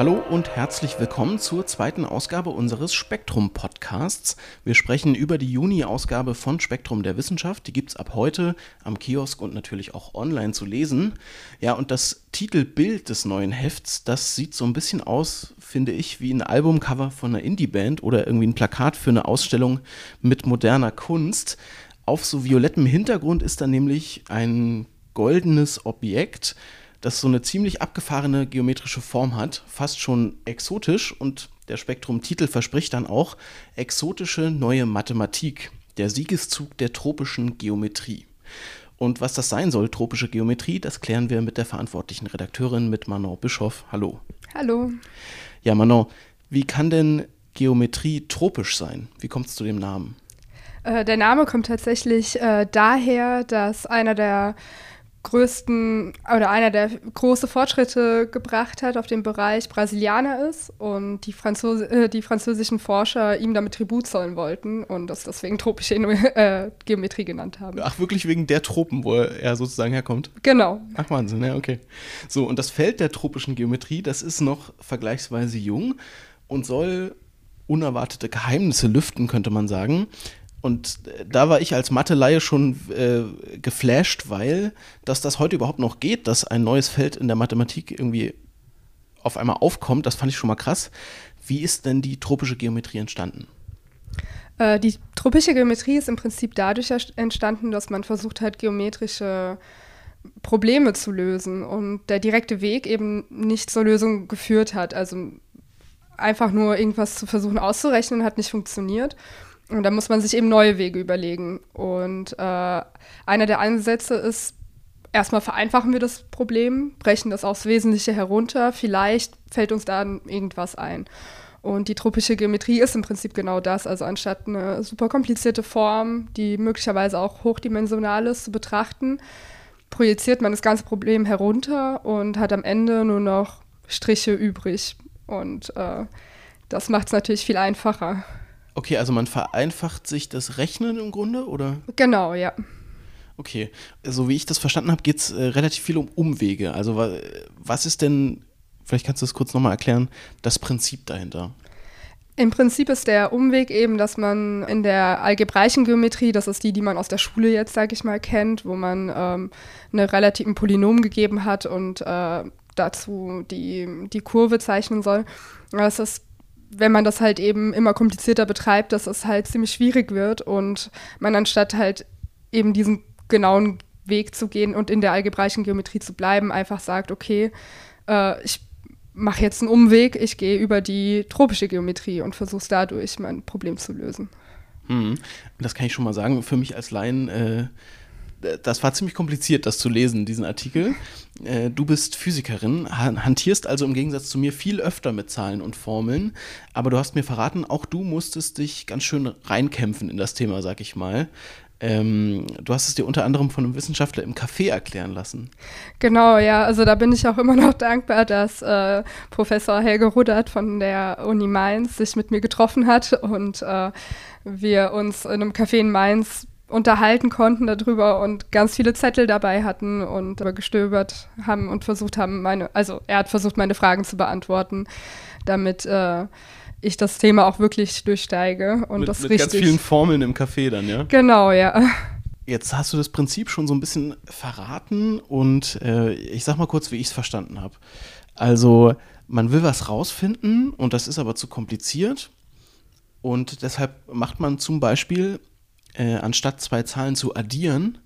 Hallo und herzlich willkommen zur zweiten Ausgabe unseres Spektrum-Podcasts. Wir sprechen über die Juni-Ausgabe von Spektrum der Wissenschaft. Die gibt es ab heute am Kiosk und natürlich auch online zu lesen. Ja, und das Titelbild des neuen Hefts, das sieht so ein bisschen aus, finde ich, wie ein Albumcover von einer Indie-Band oder irgendwie ein Plakat für eine Ausstellung mit moderner Kunst. Auf so violettem Hintergrund ist da nämlich ein goldenes Objekt das so eine ziemlich abgefahrene geometrische Form hat, fast schon exotisch und der Spektrum-Titel verspricht dann auch exotische neue Mathematik, der Siegeszug der tropischen Geometrie. Und was das sein soll, tropische Geometrie, das klären wir mit der verantwortlichen Redakteurin, mit Manon Bischoff. Hallo. Hallo. Ja, Manon, wie kann denn Geometrie tropisch sein? Wie kommt es zu dem Namen? Äh, der Name kommt tatsächlich äh, daher, dass einer der größten oder einer, der große Fortschritte gebracht hat auf dem Bereich Brasilianer ist und die, Franzose, äh, die französischen Forscher ihm damit Tribut zollen wollten und das deswegen tropische äh, Geometrie genannt haben. Ach, wirklich wegen der Tropen, wo er sozusagen herkommt? Genau. Ach, Wahnsinn, ja, okay. So, und das Feld der tropischen Geometrie, das ist noch vergleichsweise jung und soll unerwartete Geheimnisse lüften, könnte man sagen. Und da war ich als Mathe-Laie schon äh, geflasht, weil, dass das heute überhaupt noch geht, dass ein neues Feld in der Mathematik irgendwie auf einmal aufkommt, das fand ich schon mal krass. Wie ist denn die tropische Geometrie entstanden? Äh, die tropische Geometrie ist im Prinzip dadurch entstanden, dass man versucht hat, geometrische Probleme zu lösen und der direkte Weg eben nicht zur Lösung geführt hat. Also einfach nur irgendwas zu versuchen auszurechnen, hat nicht funktioniert. Und da muss man sich eben neue Wege überlegen. Und äh, einer der Ansätze ist, erstmal vereinfachen wir das Problem, brechen das aufs Wesentliche herunter. Vielleicht fällt uns dann irgendwas ein. Und die tropische Geometrie ist im Prinzip genau das. Also anstatt eine super komplizierte Form, die möglicherweise auch hochdimensional ist, zu betrachten, projiziert man das ganze Problem herunter und hat am Ende nur noch Striche übrig. Und äh, das macht es natürlich viel einfacher. Okay, also man vereinfacht sich das Rechnen im Grunde, oder? Genau, ja. Okay, so wie ich das verstanden habe, geht es äh, relativ viel um Umwege. Also was ist denn, vielleicht kannst du das kurz nochmal erklären, das Prinzip dahinter? Im Prinzip ist der Umweg eben, dass man in der algebraischen Geometrie, das ist die, die man aus der Schule jetzt, sage ich mal, kennt, wo man ähm, eine relativen Polynom gegeben hat und äh, dazu die, die Kurve zeichnen soll. Das ist wenn man das halt eben immer komplizierter betreibt, dass es halt ziemlich schwierig wird und man anstatt halt eben diesen genauen Weg zu gehen und in der algebraischen Geometrie zu bleiben, einfach sagt, okay, äh, ich mache jetzt einen Umweg, ich gehe über die tropische Geometrie und versuche dadurch mein Problem zu lösen. Hm. Das kann ich schon mal sagen, für mich als Laien äh, das war ziemlich kompliziert, das zu lesen, diesen Artikel. Äh, du bist Physikerin, hantierst also im Gegensatz zu mir viel öfter mit Zahlen und Formeln, aber du hast mir verraten, auch du musstest dich ganz schön reinkämpfen in das Thema, sag ich mal. Ähm, du hast es dir unter anderem von einem Wissenschaftler im Café erklären lassen. Genau, ja. Also da bin ich auch immer noch dankbar, dass äh, Professor Helge Rudert von der Uni Mainz sich mit mir getroffen hat und äh, wir uns in einem Café in Mainz unterhalten konnten darüber und ganz viele Zettel dabei hatten und gestöbert haben und versucht haben, meine, also er hat versucht, meine Fragen zu beantworten, damit äh, ich das Thema auch wirklich durchsteige und mit, das mit richtig. ganz vielen Formeln im Café dann, ja? Genau, ja. Jetzt hast du das Prinzip schon so ein bisschen verraten und äh, ich sag mal kurz, wie ich es verstanden habe. Also, man will was rausfinden und das ist aber zu kompliziert. Und deshalb macht man zum Beispiel äh, anstatt zwei Zahlen zu addieren,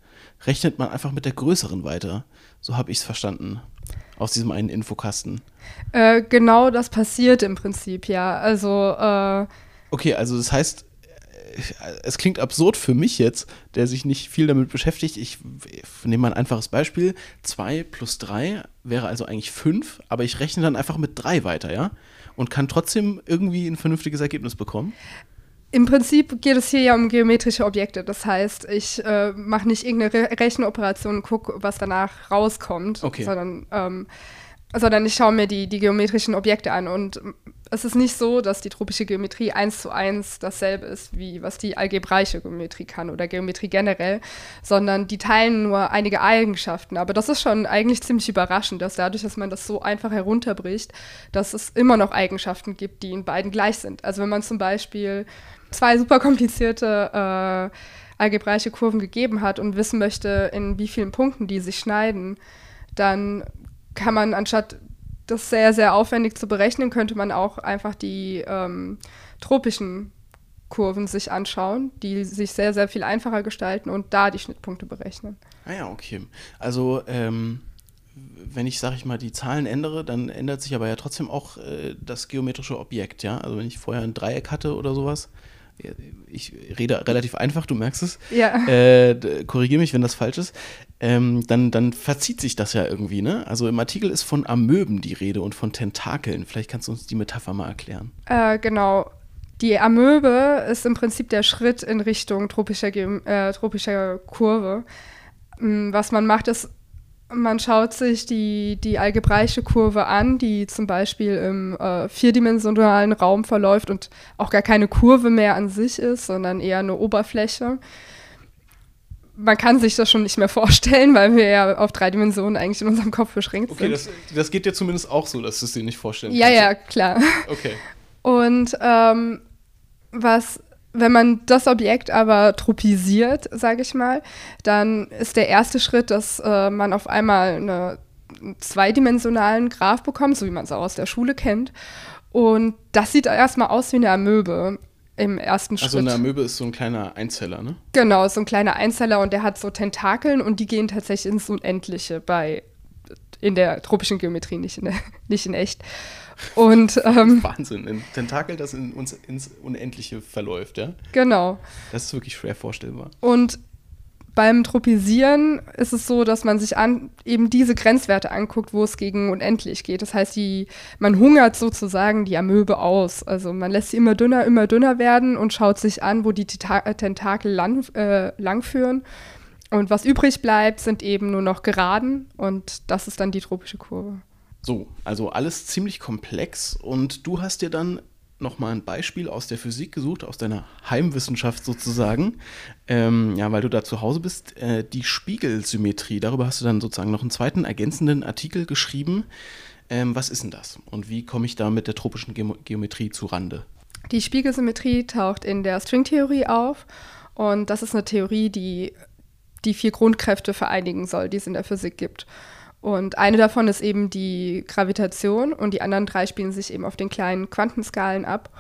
rechnet man einfach mit der größeren weiter. So habe ich es verstanden aus diesem einen Infokasten. Äh, genau das passiert im Prinzip, ja. Also. Äh okay, also das heißt, äh, es klingt absurd für mich jetzt, der sich nicht viel damit beschäftigt. Ich, ich nehme mal ein einfaches Beispiel. 2 plus 3 wäre also eigentlich 5, aber ich rechne dann einfach mit 3 weiter, ja? Und kann trotzdem irgendwie ein vernünftiges Ergebnis bekommen? Im Prinzip geht es hier ja um geometrische Objekte. Das heißt, ich äh, mache nicht irgendeine Re Rechenoperation und gucke, was danach rauskommt, okay. sondern, ähm, sondern ich schaue mir die, die geometrischen Objekte an. Und es ist nicht so, dass die tropische Geometrie eins zu eins dasselbe ist, wie was die algebraische Geometrie kann oder Geometrie generell, sondern die teilen nur einige Eigenschaften. Aber das ist schon eigentlich ziemlich überraschend, dass dadurch, dass man das so einfach herunterbricht, dass es immer noch Eigenschaften gibt, die in beiden gleich sind. Also wenn man zum Beispiel zwei super komplizierte äh, algebraische Kurven gegeben hat und wissen möchte, in wie vielen Punkten die sich schneiden, dann kann man anstatt das sehr, sehr aufwendig zu berechnen, könnte man auch einfach die ähm, tropischen Kurven sich anschauen, die sich sehr, sehr viel einfacher gestalten und da die Schnittpunkte berechnen. Ah ja, okay. Also ähm, wenn ich, sage ich mal, die Zahlen ändere, dann ändert sich aber ja trotzdem auch äh, das geometrische Objekt, ja. Also wenn ich vorher ein Dreieck hatte oder sowas, ich rede relativ einfach, du merkst es. Ja. Äh, Korrigiere mich, wenn das falsch ist. Ähm, dann, dann verzieht sich das ja irgendwie, ne? Also im Artikel ist von Amöben die Rede und von Tentakeln. Vielleicht kannst du uns die Metapher mal erklären. Äh, genau. Die Amöbe ist im Prinzip der Schritt in Richtung tropischer, äh, tropischer Kurve. Mm, was man macht, ist man schaut sich die, die algebraische Kurve an, die zum Beispiel im äh, vierdimensionalen Raum verläuft und auch gar keine Kurve mehr an sich ist, sondern eher eine Oberfläche. Man kann sich das schon nicht mehr vorstellen, weil wir ja auf drei Dimensionen eigentlich in unserem Kopf beschränkt okay, sind. Okay, das, das, geht dir zumindest auch so, dass du es dir nicht vorstellen ja, kannst. Ja, ja, klar. Okay. Und ähm, was wenn man das Objekt aber tropisiert, sage ich mal, dann ist der erste Schritt, dass äh, man auf einmal eine, einen zweidimensionalen Graph bekommt, so wie man es auch aus der Schule kennt. Und das sieht erstmal aus wie eine Amöbe im ersten Schritt. Also eine Amöbe ist so ein kleiner Einzeller, ne? Genau, so ein kleiner Einzeller und der hat so Tentakeln und die gehen tatsächlich ins Unendliche bei in der tropischen Geometrie, nicht in, der, nicht in echt. Und, ähm, Wahnsinn, ein Tentakel, das in uns ins Unendliche verläuft, ja? Genau. Das ist wirklich schwer vorstellbar. Und beim Tropisieren ist es so, dass man sich an, eben diese Grenzwerte anguckt, wo es gegen unendlich geht. Das heißt, die, man hungert sozusagen die Amöbe aus. Also man lässt sie immer dünner, immer dünner werden und schaut sich an, wo die Tentakel lang, äh, langführen. Und was übrig bleibt, sind eben nur noch Geraden und das ist dann die tropische Kurve. So, also alles ziemlich komplex und du hast dir dann nochmal ein Beispiel aus der Physik gesucht, aus deiner Heimwissenschaft sozusagen, ähm, ja, weil du da zu Hause bist, äh, die Spiegelsymmetrie. Darüber hast du dann sozusagen noch einen zweiten ergänzenden Artikel geschrieben. Ähm, was ist denn das und wie komme ich da mit der tropischen Ge Geometrie zu Rande? Die Spiegelsymmetrie taucht in der Stringtheorie auf und das ist eine Theorie, die die vier Grundkräfte vereinigen soll, die es in der Physik gibt. Und eine davon ist eben die Gravitation und die anderen drei spielen sich eben auf den kleinen Quantenskalen ab.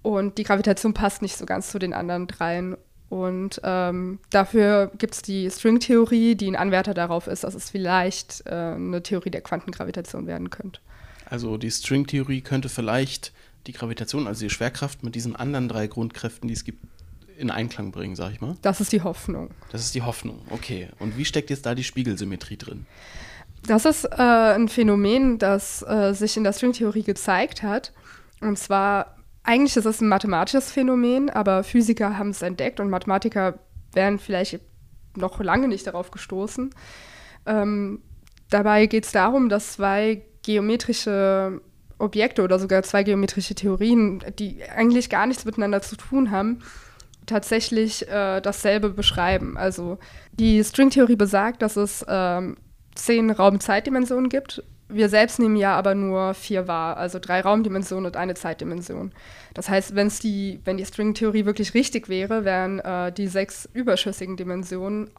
Und die Gravitation passt nicht so ganz zu den anderen dreien. Und ähm, dafür gibt es die Stringtheorie, die ein Anwärter darauf ist, dass es vielleicht äh, eine Theorie der Quantengravitation werden könnte. Also die Stringtheorie könnte vielleicht die Gravitation, also die Schwerkraft, mit diesen anderen drei Grundkräften, die es gibt, in Einklang bringen, sag ich mal. Das ist die Hoffnung. Das ist die Hoffnung, okay. Und wie steckt jetzt da die Spiegelsymmetrie drin? Das ist äh, ein Phänomen, das äh, sich in der Stringtheorie gezeigt hat. Und zwar, eigentlich ist es ein mathematisches Phänomen, aber Physiker haben es entdeckt und Mathematiker wären vielleicht noch lange nicht darauf gestoßen. Ähm, dabei geht es darum, dass zwei geometrische Objekte oder sogar zwei geometrische Theorien, die eigentlich gar nichts miteinander zu tun haben, tatsächlich äh, dasselbe beschreiben. Also die Stringtheorie besagt, dass es ähm, zehn Raum-Zeitdimensionen gibt. Wir selbst nehmen ja aber nur vier wahr, also drei Raumdimensionen und eine Zeitdimension. Das heißt, wenn's die, wenn die Stringtheorie wirklich richtig wäre, wären äh, die sechs überschüssigen Dimensionen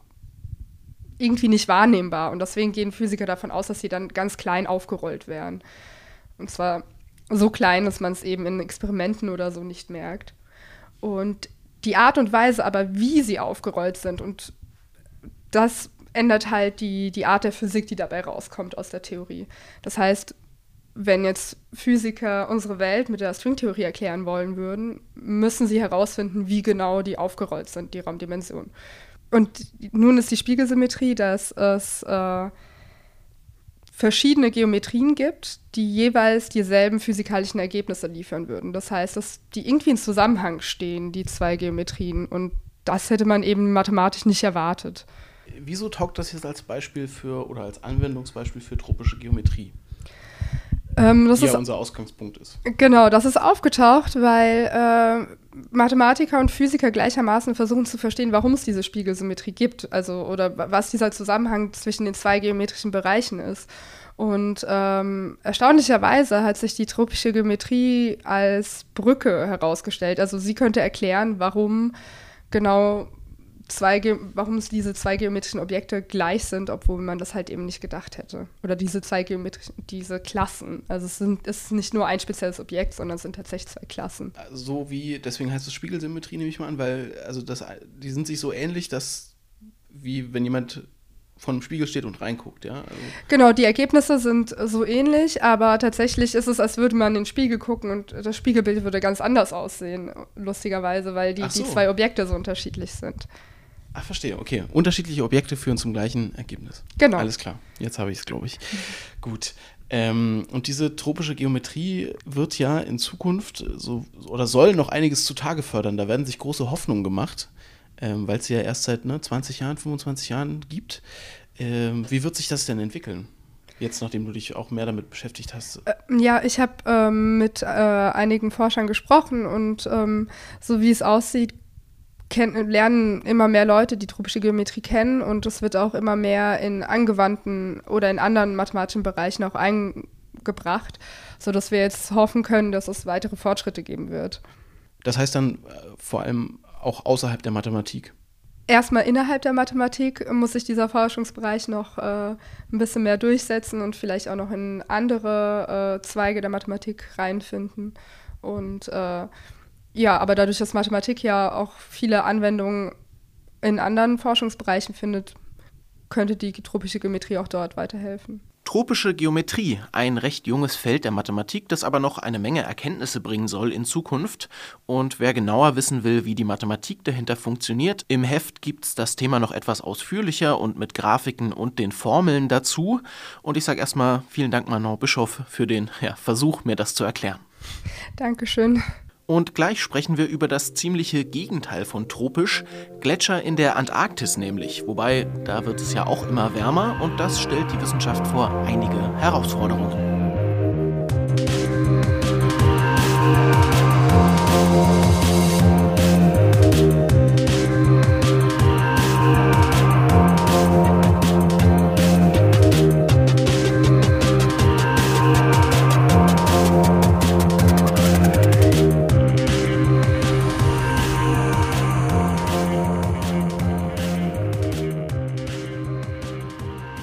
irgendwie nicht wahrnehmbar. Und deswegen gehen Physiker davon aus, dass sie dann ganz klein aufgerollt wären. Und zwar so klein, dass man es eben in Experimenten oder so nicht merkt. Und die Art und Weise aber, wie sie aufgerollt sind und das ändert halt die, die Art der Physik, die dabei rauskommt aus der Theorie. Das heißt, wenn jetzt Physiker unsere Welt mit der Stringtheorie erklären wollen würden, müssen sie herausfinden, wie genau die aufgerollt sind, die Raumdimensionen. Und nun ist die Spiegelsymmetrie, dass es äh, verschiedene Geometrien gibt, die jeweils dieselben physikalischen Ergebnisse liefern würden. Das heißt, dass die irgendwie in Zusammenhang stehen, die zwei Geometrien. Und das hätte man eben mathematisch nicht erwartet. Wieso taugt das jetzt als Beispiel für oder als Anwendungsbeispiel für tropische Geometrie? Ähm, das die ist ja unser Ausgangspunkt ist. Genau, das ist aufgetaucht, weil äh, Mathematiker und Physiker gleichermaßen versuchen zu verstehen, warum es diese Spiegelsymmetrie gibt, also oder was dieser Zusammenhang zwischen den zwei geometrischen Bereichen ist. Und ähm, erstaunlicherweise hat sich die tropische Geometrie als Brücke herausgestellt. Also sie könnte erklären, warum genau zwei, warum es diese zwei geometrischen Objekte gleich sind, obwohl man das halt eben nicht gedacht hätte. Oder diese zwei geometrischen, diese Klassen. Also es, sind, es ist nicht nur ein spezielles Objekt, sondern es sind tatsächlich zwei Klassen. So wie, deswegen heißt es Spiegelsymmetrie, nehme ich mal an, weil also das, die sind sich so ähnlich, dass wie wenn jemand vor einem Spiegel steht und reinguckt, ja. Also genau, die Ergebnisse sind so ähnlich, aber tatsächlich ist es, als würde man in den Spiegel gucken und das Spiegelbild würde ganz anders aussehen, lustigerweise, weil die, so. die zwei Objekte so unterschiedlich sind. Ach, verstehe, okay. Unterschiedliche Objekte führen zum gleichen Ergebnis. Genau. Alles klar, jetzt habe ich es, glaube ich. Gut. Ähm, und diese tropische Geometrie wird ja in Zukunft so oder soll noch einiges zutage fördern. Da werden sich große Hoffnungen gemacht, ähm, weil es sie ja erst seit ne, 20 Jahren, 25 Jahren gibt. Ähm, wie wird sich das denn entwickeln? Jetzt, nachdem du dich auch mehr damit beschäftigt hast. Äh, ja, ich habe ähm, mit äh, einigen Forschern gesprochen und ähm, so wie es aussieht, lernen immer mehr Leute die tropische Geometrie kennen und es wird auch immer mehr in angewandten oder in anderen mathematischen Bereichen auch eingebracht, sodass wir jetzt hoffen können, dass es weitere Fortschritte geben wird. Das heißt dann äh, vor allem auch außerhalb der Mathematik? Erstmal innerhalb der Mathematik muss sich dieser Forschungsbereich noch äh, ein bisschen mehr durchsetzen und vielleicht auch noch in andere äh, Zweige der Mathematik reinfinden. Und äh, ja, aber dadurch, dass Mathematik ja auch viele Anwendungen in anderen Forschungsbereichen findet, könnte die tropische Geometrie auch dort weiterhelfen. Tropische Geometrie, ein recht junges Feld der Mathematik, das aber noch eine Menge Erkenntnisse bringen soll in Zukunft. Und wer genauer wissen will, wie die Mathematik dahinter funktioniert, im Heft gibt es das Thema noch etwas ausführlicher und mit Grafiken und den Formeln dazu. Und ich sage erstmal vielen Dank, Manon Bischof, für den ja, Versuch, mir das zu erklären. Dankeschön. Und gleich sprechen wir über das ziemliche Gegenteil von tropisch, Gletscher in der Antarktis nämlich. Wobei, da wird es ja auch immer wärmer und das stellt die Wissenschaft vor einige Herausforderungen.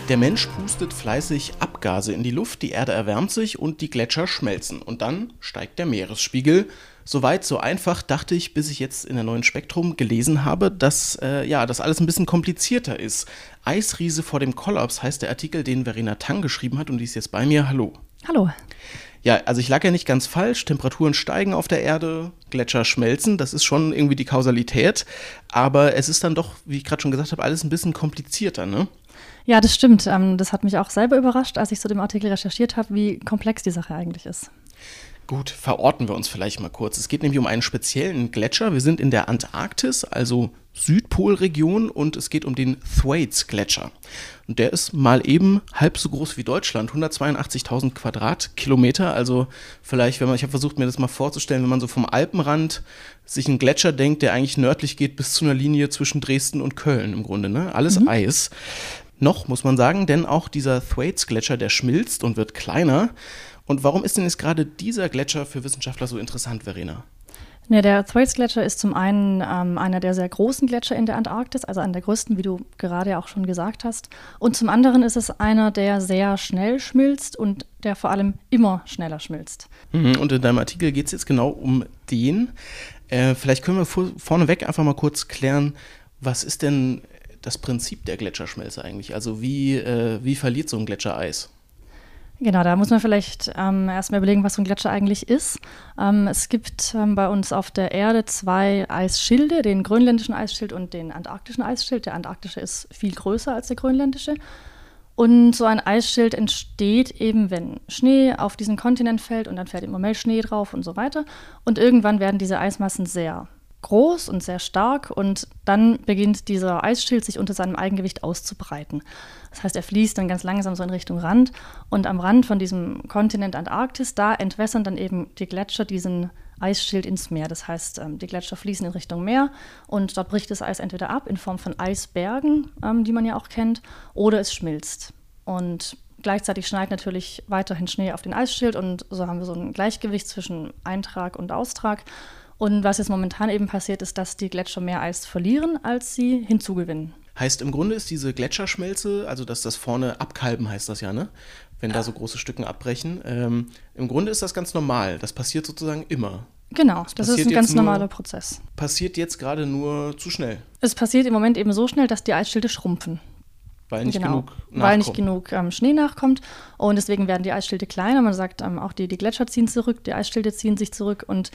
Der Mensch pustet fleißig Abgase in die Luft, die Erde erwärmt sich und die Gletscher schmelzen. Und dann steigt der Meeresspiegel. Soweit, so einfach, dachte ich, bis ich jetzt in der neuen Spektrum gelesen habe, dass äh, ja, das alles ein bisschen komplizierter ist. Eisriese vor dem Kollaps heißt der Artikel, den Verena Tang geschrieben hat und die ist jetzt bei mir. Hallo. Hallo. Ja, also ich lag ja nicht ganz falsch. Temperaturen steigen auf der Erde, Gletscher schmelzen. Das ist schon irgendwie die Kausalität. Aber es ist dann doch, wie ich gerade schon gesagt habe, alles ein bisschen komplizierter, ne? Ja, das stimmt. Ähm, das hat mich auch selber überrascht, als ich zu dem Artikel recherchiert habe, wie komplex die Sache eigentlich ist. Gut, verorten wir uns vielleicht mal kurz. Es geht nämlich um einen speziellen Gletscher. Wir sind in der Antarktis, also Südpolregion, und es geht um den Thwaites-Gletscher. Und der ist mal eben halb so groß wie Deutschland, 182.000 Quadratkilometer. Also vielleicht, wenn man, ich habe versucht, mir das mal vorzustellen, wenn man so vom Alpenrand sich einen Gletscher denkt, der eigentlich nördlich geht bis zu einer Linie zwischen Dresden und Köln im Grunde, ne? Alles mhm. Eis. Noch, muss man sagen, denn auch dieser Thwaites-Gletscher, der schmilzt und wird kleiner. Und warum ist denn jetzt gerade dieser Gletscher für Wissenschaftler so interessant, Verena? Ja, der Thwaites-Gletscher ist zum einen ähm, einer der sehr großen Gletscher in der Antarktis, also einer der größten, wie du gerade auch schon gesagt hast. Und zum anderen ist es einer, der sehr schnell schmilzt und der vor allem immer schneller schmilzt. Mhm, und in deinem Artikel geht es jetzt genau um den. Äh, vielleicht können wir vor, vorneweg einfach mal kurz klären, was ist denn das Prinzip der Gletscherschmelze eigentlich? Also wie, äh, wie verliert so ein Gletscher Eis? Genau, da muss man vielleicht ähm, erstmal überlegen, was so ein Gletscher eigentlich ist. Ähm, es gibt ähm, bei uns auf der Erde zwei Eisschilde, den grönländischen Eisschild und den antarktischen Eisschild. Der antarktische ist viel größer als der grönländische. Und so ein Eisschild entsteht eben, wenn Schnee auf diesen Kontinent fällt und dann fällt immer mehr Schnee drauf und so weiter. Und irgendwann werden diese Eismassen sehr groß und sehr stark und dann beginnt dieser Eisschild sich unter seinem Eigengewicht auszubreiten. Das heißt, er fließt dann ganz langsam so in Richtung Rand und am Rand von diesem Kontinent Antarktis, da entwässern dann eben die Gletscher diesen Eisschild ins Meer. Das heißt, ähm, die Gletscher fließen in Richtung Meer und dort bricht das Eis entweder ab in Form von Eisbergen, ähm, die man ja auch kennt, oder es schmilzt. Und gleichzeitig schneit natürlich weiterhin Schnee auf den Eisschild und so haben wir so ein Gleichgewicht zwischen Eintrag und Austrag. Und was jetzt momentan eben passiert, ist, dass die Gletscher mehr Eis verlieren, als sie hinzugewinnen. Heißt im Grunde ist diese Gletscherschmelze, also dass das vorne abkalben heißt das ja, ne? Wenn da so große Stücken abbrechen. Ähm, Im Grunde ist das ganz normal. Das passiert sozusagen immer. Genau, das, das ist ein ganz normaler Prozess. Passiert jetzt gerade nur zu schnell. Es passiert im Moment eben so schnell, dass die Eisschilde schrumpfen. Weil nicht genau, genug nachkommt. Weil nicht genug ähm, Schnee nachkommt. Und deswegen werden die Eisschilde kleiner. Man sagt ähm, auch, die, die Gletscher ziehen zurück, die Eisschilde ziehen sich zurück. Und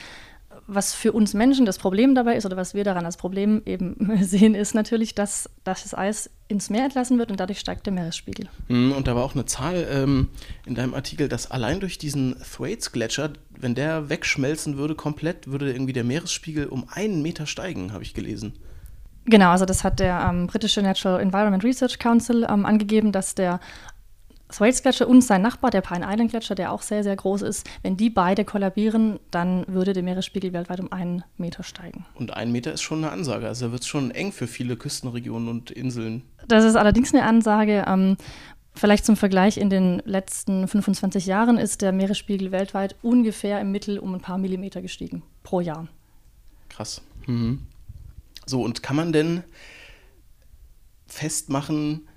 was für uns Menschen das Problem dabei ist oder was wir daran als Problem eben sehen, ist natürlich, dass, dass das Eis ins Meer entlassen wird und dadurch steigt der Meeresspiegel. Hm, und da war auch eine Zahl ähm, in deinem Artikel, dass allein durch diesen Thwaites-Gletscher, wenn der wegschmelzen würde komplett, würde irgendwie der Meeresspiegel um einen Meter steigen, habe ich gelesen. Genau, also das hat der ähm, britische Natural Environment Research Council ähm, angegeben, dass der Thwaites-Gletscher und sein Nachbar, der Pine Island-Gletscher, der auch sehr, sehr groß ist, wenn die beide kollabieren, dann würde der Meeresspiegel weltweit um einen Meter steigen. Und ein Meter ist schon eine Ansage. Also da wird es schon eng für viele Küstenregionen und Inseln. Das ist allerdings eine Ansage. Ähm, vielleicht zum Vergleich, in den letzten 25 Jahren ist der Meeresspiegel weltweit ungefähr im Mittel um ein paar Millimeter gestiegen pro Jahr. Krass. Mhm. So, und kann man denn festmachen,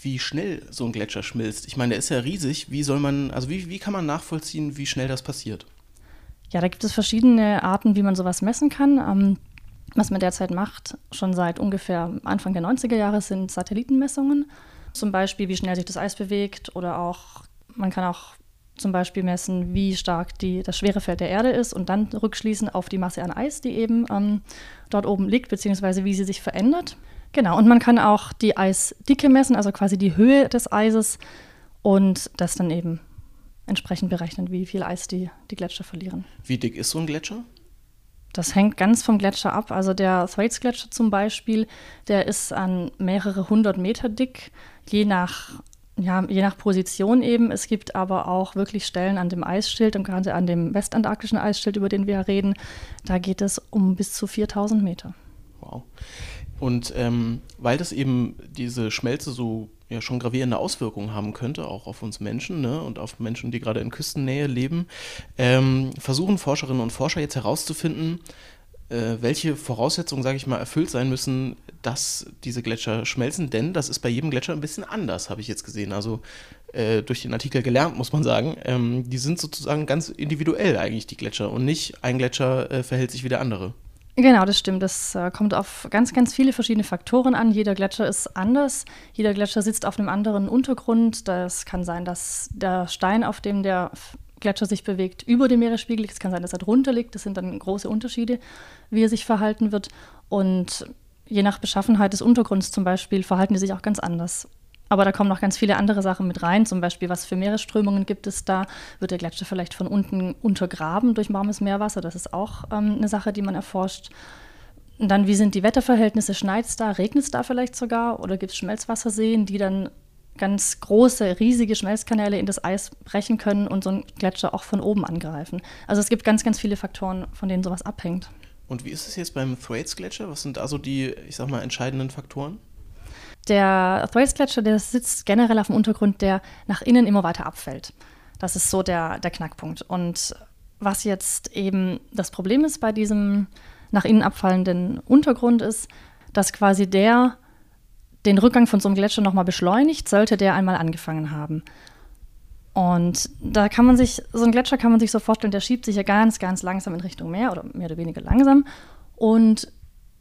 wie schnell so ein Gletscher schmilzt. Ich meine, der ist ja riesig. Wie soll man, also wie, wie kann man nachvollziehen, wie schnell das passiert? Ja, da gibt es verschiedene Arten, wie man sowas messen kann. Ähm, was man derzeit macht, schon seit ungefähr Anfang der 90er Jahre, sind Satellitenmessungen. Zum Beispiel, wie schnell sich das Eis bewegt oder auch, man kann auch zum Beispiel messen, wie stark die, das Schwerefeld der Erde ist und dann rückschließen auf die Masse an Eis, die eben ähm, dort oben liegt, beziehungsweise wie sie sich verändert. Genau, und man kann auch die Eisdicke messen, also quasi die Höhe des Eises und das dann eben entsprechend berechnen, wie viel Eis die, die Gletscher verlieren. Wie dick ist so ein Gletscher? Das hängt ganz vom Gletscher ab. Also der Thwaites-Gletscher zum Beispiel, der ist an mehrere hundert Meter dick, je nach, ja, je nach Position eben. Es gibt aber auch wirklich Stellen an dem Eisschild und gerade an dem westantarktischen Eisschild, über den wir reden, da geht es um bis zu 4000 Meter. Wow. Und ähm, weil das eben diese Schmelze so ja schon gravierende Auswirkungen haben könnte, auch auf uns Menschen ne, und auf Menschen, die gerade in Küstennähe leben, ähm, versuchen Forscherinnen und Forscher jetzt herauszufinden, äh, welche Voraussetzungen, sage ich mal, erfüllt sein müssen, dass diese Gletscher schmelzen. Denn das ist bei jedem Gletscher ein bisschen anders, habe ich jetzt gesehen. Also äh, durch den Artikel gelernt, muss man sagen. Ähm, die sind sozusagen ganz individuell eigentlich, die Gletscher. Und nicht ein Gletscher äh, verhält sich wie der andere. Genau, das stimmt. Das äh, kommt auf ganz, ganz viele verschiedene Faktoren an. Jeder Gletscher ist anders. Jeder Gletscher sitzt auf einem anderen Untergrund. Das kann sein, dass der Stein, auf dem der Gletscher sich bewegt, über dem Meeresspiegel liegt. Es kann sein, dass er drunter liegt. Das sind dann große Unterschiede, wie er sich verhalten wird. Und je nach Beschaffenheit des Untergrunds zum Beispiel verhalten die sich auch ganz anders. Aber da kommen noch ganz viele andere Sachen mit rein, zum Beispiel, was für Meeresströmungen gibt es da? Wird der Gletscher vielleicht von unten untergraben durch warmes Meerwasser? Das ist auch ähm, eine Sache, die man erforscht. Und dann, wie sind die Wetterverhältnisse? Schneit es da? Regnet es da vielleicht sogar? Oder gibt es Schmelzwasserseen, die dann ganz große, riesige Schmelzkanäle in das Eis brechen können und so einen Gletscher auch von oben angreifen? Also es gibt ganz, ganz viele Faktoren, von denen sowas abhängt. Und wie ist es jetzt beim Thwaites-Gletscher? Was sind da so die, ich sag mal, entscheidenden Faktoren? Der Thwaites-Gletscher, der sitzt generell auf dem Untergrund, der nach innen immer weiter abfällt. Das ist so der, der Knackpunkt. Und was jetzt eben das Problem ist bei diesem nach innen abfallenden Untergrund ist, dass quasi der den Rückgang von so einem Gletscher nochmal beschleunigt, sollte der einmal angefangen haben. Und da kann man sich, so ein Gletscher kann man sich so vorstellen, der schiebt sich ja ganz, ganz langsam in Richtung Meer oder mehr oder weniger langsam. Und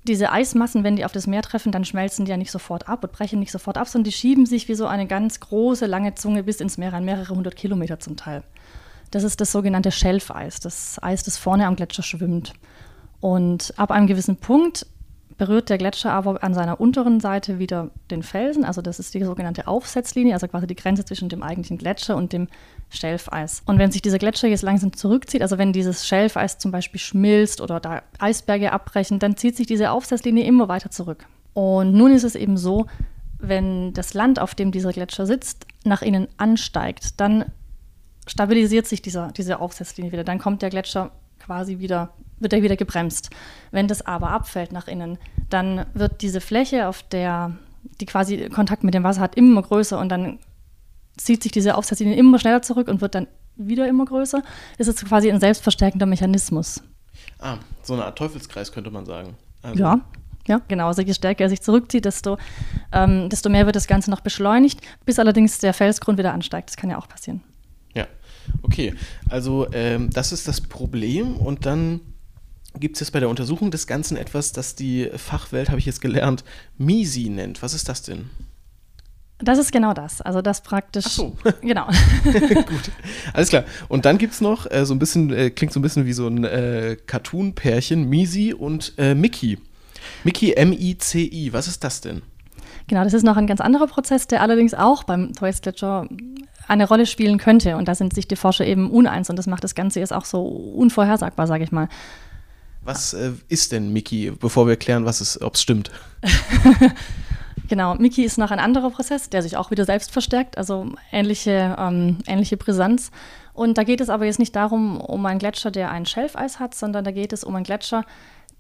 diese Eismassen, wenn die auf das Meer treffen, dann schmelzen die ja nicht sofort ab und brechen nicht sofort ab, sondern die schieben sich wie so eine ganz große, lange Zunge bis ins Meer rein, mehrere hundert Kilometer zum Teil. Das ist das sogenannte Schelfeis, das Eis, das vorne am Gletscher schwimmt. Und ab einem gewissen Punkt berührt der Gletscher aber an seiner unteren Seite wieder den Felsen. Also das ist die sogenannte Aufsetzlinie, also quasi die Grenze zwischen dem eigentlichen Gletscher und dem Schelfeis. Und wenn sich dieser Gletscher jetzt langsam zurückzieht, also wenn dieses Schelfeis zum Beispiel schmilzt oder da Eisberge abbrechen, dann zieht sich diese Aufsetzlinie immer weiter zurück. Und nun ist es eben so, wenn das Land, auf dem dieser Gletscher sitzt, nach innen ansteigt, dann stabilisiert sich dieser, diese Aufsetzlinie wieder. Dann kommt der Gletscher quasi wieder, wird er wieder gebremst. Wenn das aber abfällt nach innen, dann wird diese Fläche, auf der die quasi Kontakt mit dem Wasser hat, immer größer und dann zieht sich diese Aufsetzlinie immer schneller zurück und wird dann wieder immer größer. Das ist quasi ein selbstverstärkender Mechanismus. Ah, so eine Art Teufelskreis könnte man sagen. Also ja, ja, genau. Also je stärker er sich zurückzieht, desto, ähm, desto mehr wird das Ganze noch beschleunigt, bis allerdings der Felsgrund wieder ansteigt. Das kann ja auch passieren. Ja, okay. Also ähm, das ist das Problem und dann gibt es jetzt bei der Untersuchung des Ganzen etwas, das die Fachwelt, habe ich jetzt gelernt, MISI nennt. Was ist das denn? Das ist genau das. Also das praktisch. Ach so. Genau. Gut. Alles klar. Und dann gibt es noch äh, so ein bisschen, äh, klingt so ein bisschen wie so ein äh, Cartoon-Pärchen, Misi und äh, Mickey. Mickey M-I-C-I. Was ist das denn? Genau, das ist noch ein ganz anderer Prozess, der allerdings auch beim Toys Gletscher eine Rolle spielen könnte. Und da sind sich die Forscher eben uneins und das macht das Ganze jetzt auch so unvorhersagbar, sage ich mal. Was äh, ist denn Mickey, bevor wir klären, ob es stimmt? genau, Mickey ist noch ein anderer Prozess, der sich auch wieder selbst verstärkt, also ähnliche, ähm, ähnliche Brisanz. Und da geht es aber jetzt nicht darum, um einen Gletscher, der ein Schelfeis hat, sondern da geht es um einen Gletscher,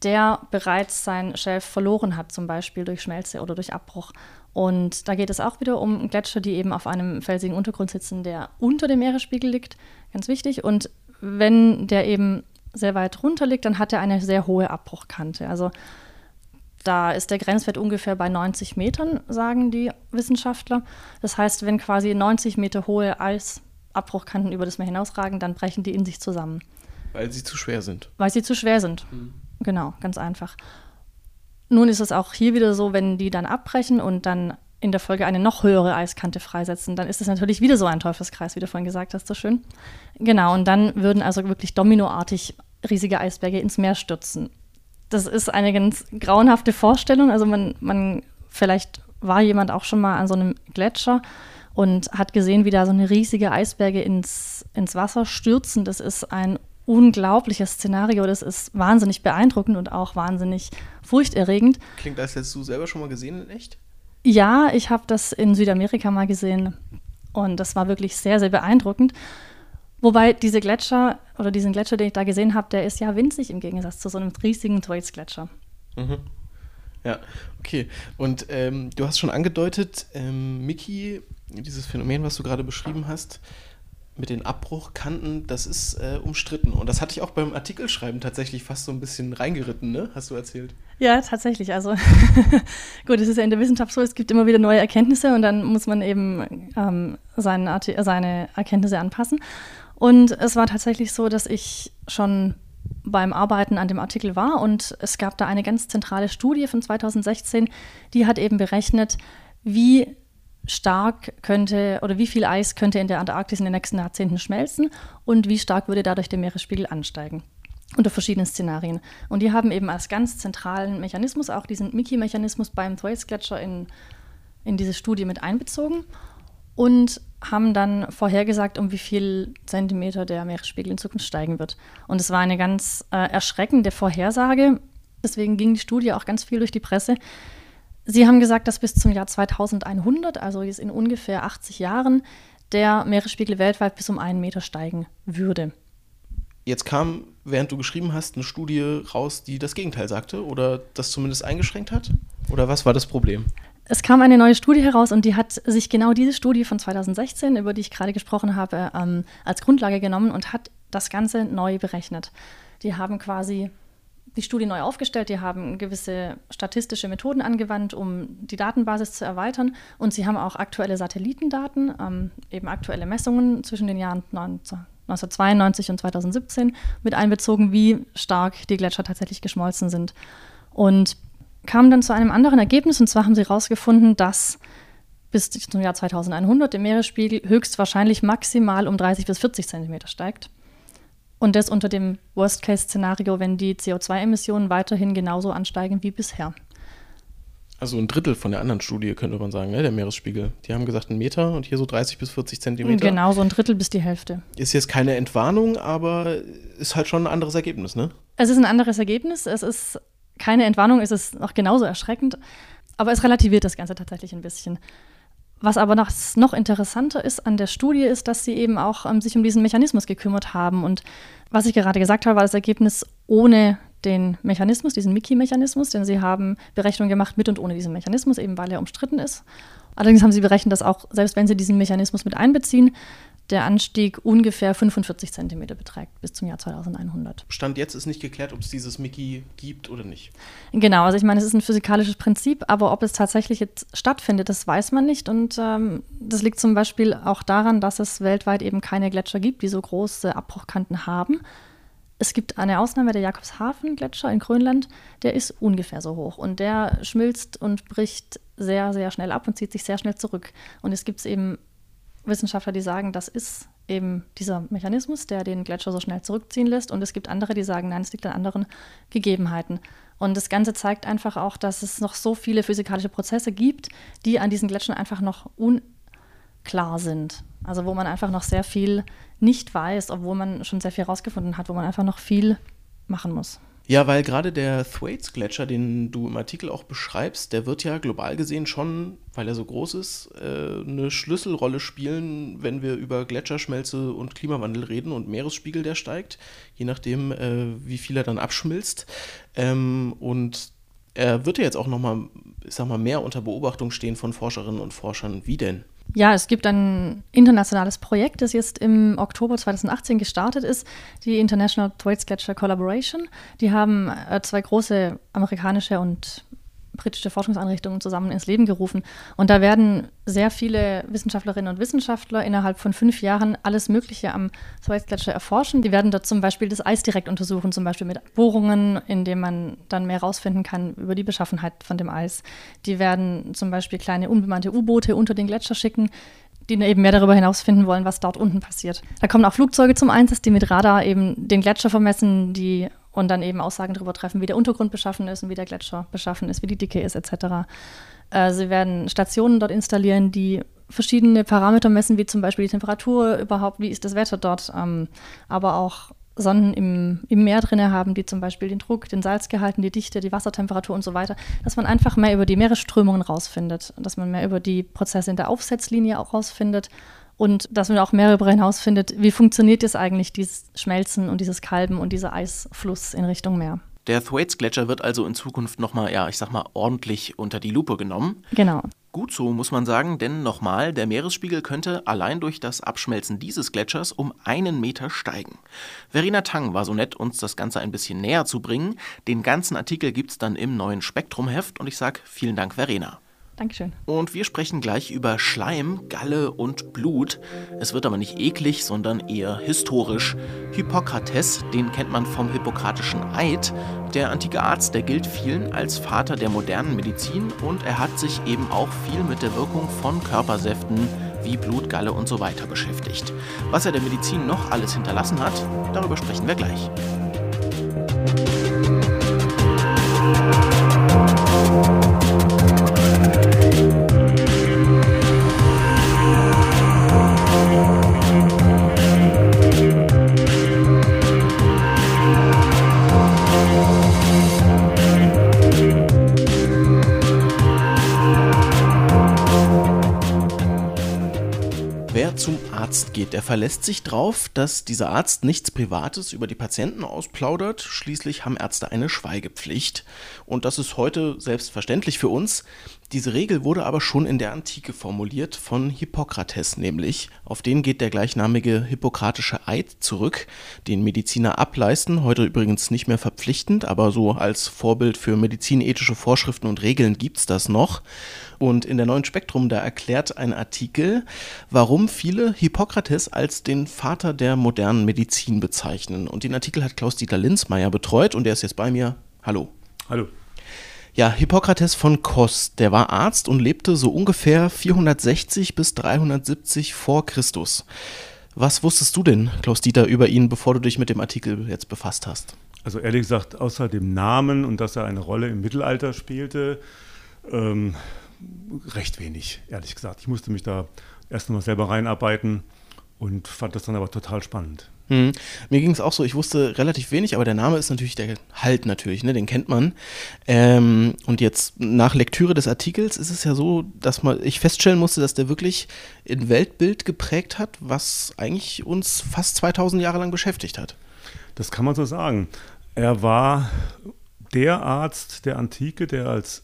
der bereits sein Schelf verloren hat, zum Beispiel durch Schmelze oder durch Abbruch. Und da geht es auch wieder um Gletscher, die eben auf einem felsigen Untergrund sitzen, der unter dem Meeresspiegel liegt. Ganz wichtig. Und wenn der eben sehr weit runter liegt, dann hat er eine sehr hohe Abbruchkante. Also da ist der Grenzwert ungefähr bei 90 Metern, sagen die Wissenschaftler. Das heißt, wenn quasi 90 Meter hohe Eisabbruchkanten über das Meer hinausragen, dann brechen die in sich zusammen. Weil sie zu schwer sind. Weil sie zu schwer sind. Mhm. Genau, ganz einfach. Nun ist es auch hier wieder so, wenn die dann abbrechen und dann in der Folge eine noch höhere Eiskante freisetzen, dann ist es natürlich wieder so ein Teufelskreis, wie du vorhin gesagt hast, so schön. Genau, und dann würden also wirklich dominoartig riesige Eisberge ins Meer stürzen. Das ist eine ganz grauenhafte Vorstellung. Also man, man, vielleicht war jemand auch schon mal an so einem Gletscher und hat gesehen, wie da so eine riesige Eisberge ins, ins Wasser stürzen. Das ist ein unglaubliches Szenario. Das ist wahnsinnig beeindruckend und auch wahnsinnig furchterregend. Klingt, als hättest du selber schon mal gesehen in echt? Ja, ich habe das in Südamerika mal gesehen und das war wirklich sehr, sehr beeindruckend. Wobei diese Gletscher oder diesen Gletscher, den ich da gesehen habe, der ist ja winzig im Gegensatz zu so einem riesigen Thwaites-Gletscher. Mhm. Ja, okay. Und ähm, du hast schon angedeutet, ähm, Miki, dieses Phänomen, was du gerade beschrieben hast, mit den Abbruchkanten, das ist äh, umstritten. Und das hatte ich auch beim Artikelschreiben tatsächlich fast so ein bisschen reingeritten, ne? Hast du erzählt? Ja, tatsächlich. Also gut, es ist ja in der Wissenschaft so, es gibt immer wieder neue Erkenntnisse und dann muss man eben ähm, seine, seine Erkenntnisse anpassen. Und es war tatsächlich so, dass ich schon beim Arbeiten an dem Artikel war und es gab da eine ganz zentrale Studie von 2016, die hat eben berechnet, wie stark könnte oder wie viel Eis könnte in der Antarktis in den nächsten Jahrzehnten schmelzen und wie stark würde dadurch der Meeresspiegel ansteigen. Unter verschiedenen Szenarien. Und die haben eben als ganz zentralen Mechanismus auch diesen Mickey-Mechanismus beim Thwaites-Gletscher in, in diese Studie mit einbezogen und haben dann vorhergesagt, um wie viel Zentimeter der Meeresspiegel in Zukunft steigen wird. Und es war eine ganz äh, erschreckende Vorhersage. Deswegen ging die Studie auch ganz viel durch die Presse. Sie haben gesagt, dass bis zum Jahr 2100, also jetzt in ungefähr 80 Jahren, der Meeresspiegel weltweit bis um einen Meter steigen würde. Jetzt kam, während du geschrieben hast, eine Studie raus, die das Gegenteil sagte oder das zumindest eingeschränkt hat? Oder was war das Problem? Es kam eine neue Studie heraus und die hat sich genau diese Studie von 2016, über die ich gerade gesprochen habe, ähm, als Grundlage genommen und hat das Ganze neu berechnet. Die haben quasi die Studie neu aufgestellt. Die haben gewisse statistische Methoden angewandt, um die Datenbasis zu erweitern. Und sie haben auch aktuelle Satellitendaten, ähm, eben aktuelle Messungen zwischen den Jahren 1992 und 2017 mit einbezogen, wie stark die Gletscher tatsächlich geschmolzen sind. Und kamen dann zu einem anderen Ergebnis. Und zwar haben sie herausgefunden, dass bis zum Jahr 2100 der Meeresspiegel höchstwahrscheinlich maximal um 30 bis 40 Zentimeter steigt. Und das unter dem Worst-Case-Szenario, wenn die CO2-Emissionen weiterhin genauso ansteigen wie bisher. Also ein Drittel von der anderen Studie, könnte man sagen, ne? der Meeresspiegel. Die haben gesagt, ein Meter und hier so 30 bis 40 Zentimeter. Genau, so ein Drittel bis die Hälfte. Ist jetzt keine Entwarnung, aber ist halt schon ein anderes Ergebnis, ne? Es ist ein anderes Ergebnis. Es ist keine Entwarnung, es ist noch genauso erschreckend. Aber es relativiert das Ganze tatsächlich ein bisschen. Was aber noch, interessanter ist an der Studie, ist, dass sie eben auch ähm, sich um diesen Mechanismus gekümmert haben. Und was ich gerade gesagt habe, war das Ergebnis ohne den Mechanismus, diesen Mickey-Mechanismus, denn sie haben Berechnungen gemacht mit und ohne diesen Mechanismus, eben weil er umstritten ist. Allerdings haben sie berechnet, dass auch, selbst wenn sie diesen Mechanismus mit einbeziehen, der Anstieg ungefähr 45 Zentimeter beträgt bis zum Jahr 2100. Stand jetzt ist nicht geklärt, ob es dieses Mickey gibt oder nicht. Genau, also ich meine, es ist ein physikalisches Prinzip, aber ob es tatsächlich jetzt stattfindet, das weiß man nicht. Und ähm, das liegt zum Beispiel auch daran, dass es weltweit eben keine Gletscher gibt, die so große Abbruchkanten haben. Es gibt eine Ausnahme, der Jakobshafen-Gletscher in Grönland, der ist ungefähr so hoch und der schmilzt und bricht sehr, sehr schnell ab und zieht sich sehr schnell zurück. Und es gibt eben Wissenschaftler, die sagen, das ist eben dieser Mechanismus, der den Gletscher so schnell zurückziehen lässt. Und es gibt andere, die sagen, nein, es liegt an anderen Gegebenheiten. Und das Ganze zeigt einfach auch, dass es noch so viele physikalische Prozesse gibt, die an diesen Gletschern einfach noch unklar sind. Also wo man einfach noch sehr viel nicht weiß, obwohl man schon sehr viel herausgefunden hat, wo man einfach noch viel machen muss. Ja, weil gerade der Thwaites-Gletscher, den du im Artikel auch beschreibst, der wird ja global gesehen schon, weil er so groß ist, äh, eine Schlüsselrolle spielen, wenn wir über Gletscherschmelze und Klimawandel reden und Meeresspiegel, der steigt, je nachdem, äh, wie viel er dann abschmilzt. Ähm, und er wird ja jetzt auch nochmal, ich sag mal, mehr unter Beobachtung stehen von Forscherinnen und Forschern. Wie denn? Ja, es gibt ein internationales Projekt, das jetzt im Oktober 2018 gestartet ist, die International Thwaites Gletscher Collaboration. Die haben äh, zwei große amerikanische und britische Forschungseinrichtungen zusammen ins Leben gerufen. Und da werden sehr viele Wissenschaftlerinnen und Wissenschaftler innerhalb von fünf Jahren alles Mögliche am Thwaites-Gletscher erforschen. Die werden dort zum Beispiel das Eis direkt untersuchen, zum Beispiel mit Bohrungen, indem man dann mehr herausfinden kann über die Beschaffenheit von dem Eis. Die werden zum Beispiel kleine unbemannte U-Boote unter den Gletscher schicken, die eben mehr darüber hinausfinden wollen, was dort unten passiert. Da kommen auch Flugzeuge zum Einsatz, die mit Radar eben den Gletscher vermessen, die und dann eben Aussagen darüber treffen, wie der Untergrund beschaffen ist und wie der Gletscher beschaffen ist, wie die Dicke ist, etc. Äh, sie werden Stationen dort installieren, die verschiedene Parameter messen, wie zum Beispiel die Temperatur überhaupt, wie ist das Wetter dort, ähm, aber auch Sonden im, im Meer drin haben, die zum Beispiel den Druck, den Salzgehalt, die Dichte, die Wassertemperatur und so weiter, dass man einfach mehr über die Meeresströmungen rausfindet, dass man mehr über die Prozesse in der Aufsetzlinie auch rausfindet und dass man auch mehr darüber hinaus findet, wie funktioniert jetzt eigentlich dieses Schmelzen und dieses Kalben und dieser Eisfluss in Richtung Meer. Der Thwaites-Gletscher wird also in Zukunft nochmal, ja, ich sag mal, ordentlich unter die Lupe genommen. Genau. Gut so, muss man sagen, denn nochmal, der Meeresspiegel könnte allein durch das Abschmelzen dieses Gletschers um einen Meter steigen. Verena Tang war so nett, uns das Ganze ein bisschen näher zu bringen. Den ganzen Artikel gibt's dann im neuen Spektrumheft und ich sag vielen Dank, Verena. Dankeschön. Und wir sprechen gleich über Schleim, Galle und Blut. Es wird aber nicht eklig, sondern eher historisch. Hippokrates, den kennt man vom Hippokratischen Eid. Der antike Arzt, der gilt vielen als Vater der modernen Medizin und er hat sich eben auch viel mit der Wirkung von Körpersäften wie Blut, Galle und so weiter beschäftigt. Was er der Medizin noch alles hinterlassen hat, darüber sprechen wir gleich. Arzt geht. Er verlässt sich darauf, dass dieser Arzt nichts Privates über die Patienten ausplaudert. Schließlich haben Ärzte eine Schweigepflicht. Und das ist heute selbstverständlich für uns. Diese Regel wurde aber schon in der Antike formuliert von Hippokrates nämlich. Auf den geht der gleichnamige hippokratische Eid zurück, den Mediziner ableisten, heute übrigens nicht mehr verpflichtend, aber so als Vorbild für medizinethische Vorschriften und Regeln gibt es das noch. Und in der neuen Spektrum, da erklärt ein Artikel, warum viele Hippokrates als den Vater der modernen Medizin bezeichnen. Und den Artikel hat Klaus-Dieter Linzmeier betreut und der ist jetzt bei mir. Hallo. Hallo. Ja, Hippokrates von Kos, der war Arzt und lebte so ungefähr 460 bis 370 vor Christus. Was wusstest du denn, Klaus Dieter, über ihn, bevor du dich mit dem Artikel jetzt befasst hast? Also ehrlich gesagt, außer dem Namen und dass er eine Rolle im Mittelalter spielte, ähm, recht wenig, ehrlich gesagt. Ich musste mich da erst noch mal selber reinarbeiten und fand das dann aber total spannend. Hm. Mir ging es auch so, ich wusste relativ wenig, aber der Name ist natürlich der Halt natürlich, ne? den kennt man. Ähm, und jetzt nach Lektüre des Artikels ist es ja so, dass man, ich feststellen musste, dass der wirklich ein Weltbild geprägt hat, was eigentlich uns fast 2000 Jahre lang beschäftigt hat. Das kann man so sagen. Er war der Arzt der Antike, der als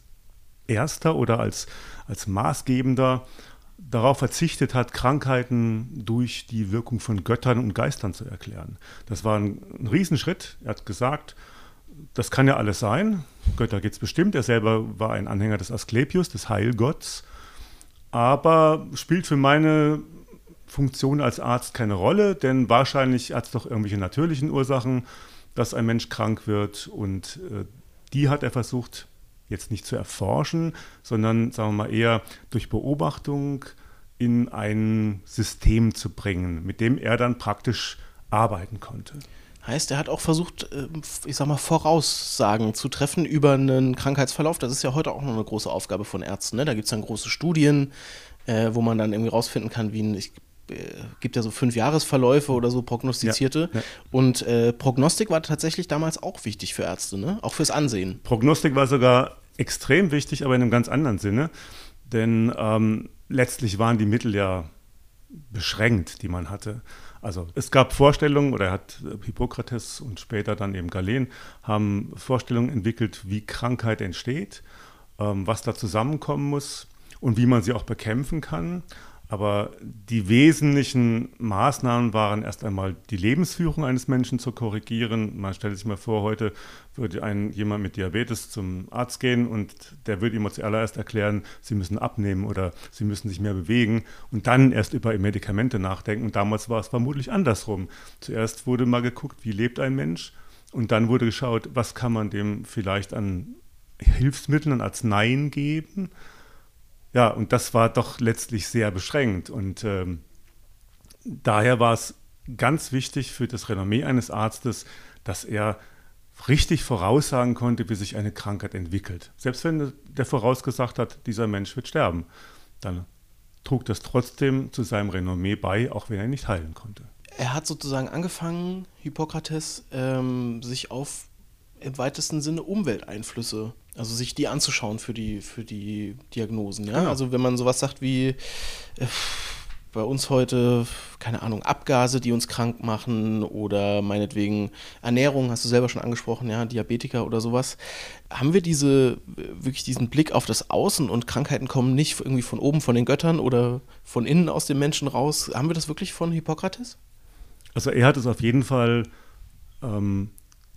erster oder als, als maßgebender darauf verzichtet hat, Krankheiten durch die Wirkung von Göttern und Geistern zu erklären. Das war ein, ein Riesenschritt. Er hat gesagt, das kann ja alles sein. Götter gibt es bestimmt. Er selber war ein Anhänger des Asklepios, des Heilgotts. Aber spielt für meine Funktion als Arzt keine Rolle, denn wahrscheinlich hat es doch irgendwelche natürlichen Ursachen, dass ein Mensch krank wird. Und äh, die hat er versucht jetzt nicht zu erforschen, sondern sagen wir mal eher durch Beobachtung in ein System zu bringen, mit dem er dann praktisch arbeiten konnte. Heißt, er hat auch versucht, ähm, ich sag mal, Voraussagen zu treffen über einen Krankheitsverlauf. Das ist ja heute auch noch eine große Aufgabe von Ärzten. Ne? Da gibt es dann große Studien, äh, wo man dann irgendwie rausfinden kann, wie ein, ich äh, gibt ja so fünf Jahresverläufe oder so prognostizierte. Ja, ja. Und äh, Prognostik war tatsächlich damals auch wichtig für Ärzte, ne? auch fürs Ansehen. Prognostik war sogar extrem wichtig, aber in einem ganz anderen Sinne. Denn ähm, letztlich waren die Mittel ja beschränkt, die man hatte. Also es gab Vorstellungen, oder hat Hippokrates und später dann eben Galen, haben Vorstellungen entwickelt, wie Krankheit entsteht, ähm, was da zusammenkommen muss und wie man sie auch bekämpfen kann. Aber die wesentlichen Maßnahmen waren erst einmal die Lebensführung eines Menschen zu korrigieren. Man stellt sich mal vor, heute würde ein, jemand mit Diabetes zum Arzt gehen und der würde ihm zuallererst erklären, sie müssen abnehmen oder sie müssen sich mehr bewegen und dann erst über Medikamente nachdenken. Und damals war es vermutlich andersrum. Zuerst wurde mal geguckt, wie lebt ein Mensch und dann wurde geschaut, was kann man dem vielleicht an Hilfsmitteln, an Arzneien geben ja, und das war doch letztlich sehr beschränkt. Und ähm, daher war es ganz wichtig für das Renommee eines Arztes, dass er richtig voraussagen konnte, wie sich eine Krankheit entwickelt. Selbst wenn der vorausgesagt hat, dieser Mensch wird sterben, dann trug das trotzdem zu seinem Renommee bei, auch wenn er nicht heilen konnte. Er hat sozusagen angefangen, Hippokrates, ähm, sich auf im weitesten Sinne Umwelteinflüsse also sich die anzuschauen für die, für die Diagnosen. Ja? Genau. Also wenn man sowas sagt wie äh, bei uns heute, keine Ahnung, Abgase, die uns krank machen oder meinetwegen Ernährung, hast du selber schon angesprochen, ja, Diabetiker oder sowas. Haben wir diese, wirklich diesen Blick auf das Außen und Krankheiten kommen nicht irgendwie von oben von den Göttern oder von innen aus dem Menschen raus? Haben wir das wirklich von Hippokrates? Also er hat es auf jeden Fall ähm,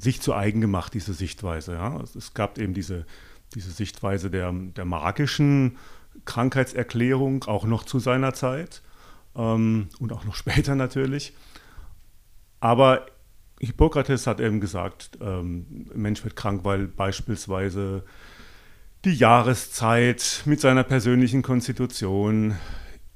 sich zu eigen gemacht, diese Sichtweise. Ja. Es gab eben diese, diese Sichtweise der, der magischen Krankheitserklärung, auch noch zu seiner Zeit ähm, und auch noch später natürlich. Aber Hippokrates hat eben gesagt, ähm, Mensch wird krank, weil beispielsweise die Jahreszeit mit seiner persönlichen Konstitution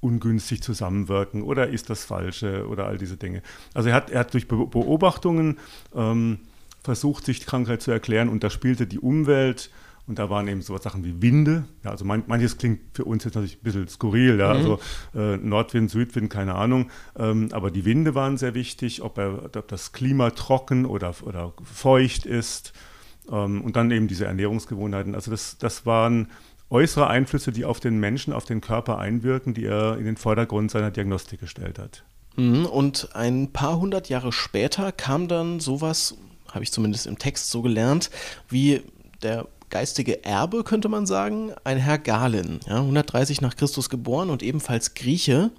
ungünstig zusammenwirken oder ist das Falsche oder all diese Dinge. Also er hat, er hat durch Beobachtungen ähm, versucht, sich die Krankheit zu erklären und da spielte die Umwelt und da waren eben so Sachen wie Winde. Ja, also man, manches klingt für uns jetzt natürlich ein bisschen skurril, ja, mhm. also äh, Nordwind, Südwind, keine Ahnung. Ähm, aber die Winde waren sehr wichtig, ob, er, ob das Klima trocken oder, oder feucht ist. Ähm, und dann eben diese Ernährungsgewohnheiten. Also das, das waren äußere Einflüsse, die auf den Menschen, auf den Körper einwirken, die er in den Vordergrund seiner Diagnostik gestellt hat. Mhm, und ein paar hundert Jahre später kam dann sowas habe ich zumindest im Text so gelernt, wie der geistige Erbe, könnte man sagen, ein Herr Galen, ja, 130 nach Christus geboren und ebenfalls Grieche.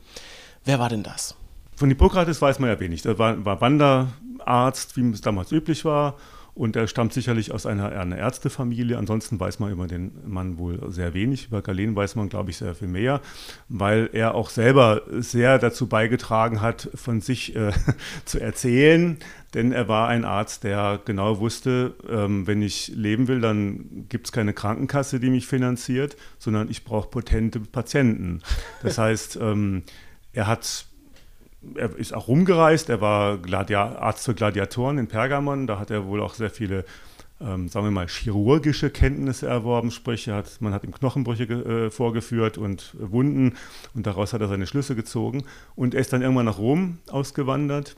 Wer war denn das? Von Hippokrates weiß man ja wenig. Er war, war Wanderarzt, wie es damals üblich war. Und er stammt sicherlich aus einer, einer Ärztefamilie. Ansonsten weiß man über den Mann wohl sehr wenig. Über Galen weiß man, glaube ich, sehr viel mehr, weil er auch selber sehr dazu beigetragen hat, von sich äh, zu erzählen. Denn er war ein Arzt, der genau wusste, ähm, wenn ich leben will, dann gibt es keine Krankenkasse, die mich finanziert, sondern ich brauche potente Patienten. Das heißt, ähm, er hat er ist auch rumgereist, er war Gladia Arzt für Gladiatoren in Pergamon, da hat er wohl auch sehr viele, ähm, sagen wir mal, chirurgische Kenntnisse erworben, sprich, hat, man hat ihm Knochenbrüche äh, vorgeführt und Wunden und daraus hat er seine Schlüsse gezogen und er ist dann irgendwann nach Rom ausgewandert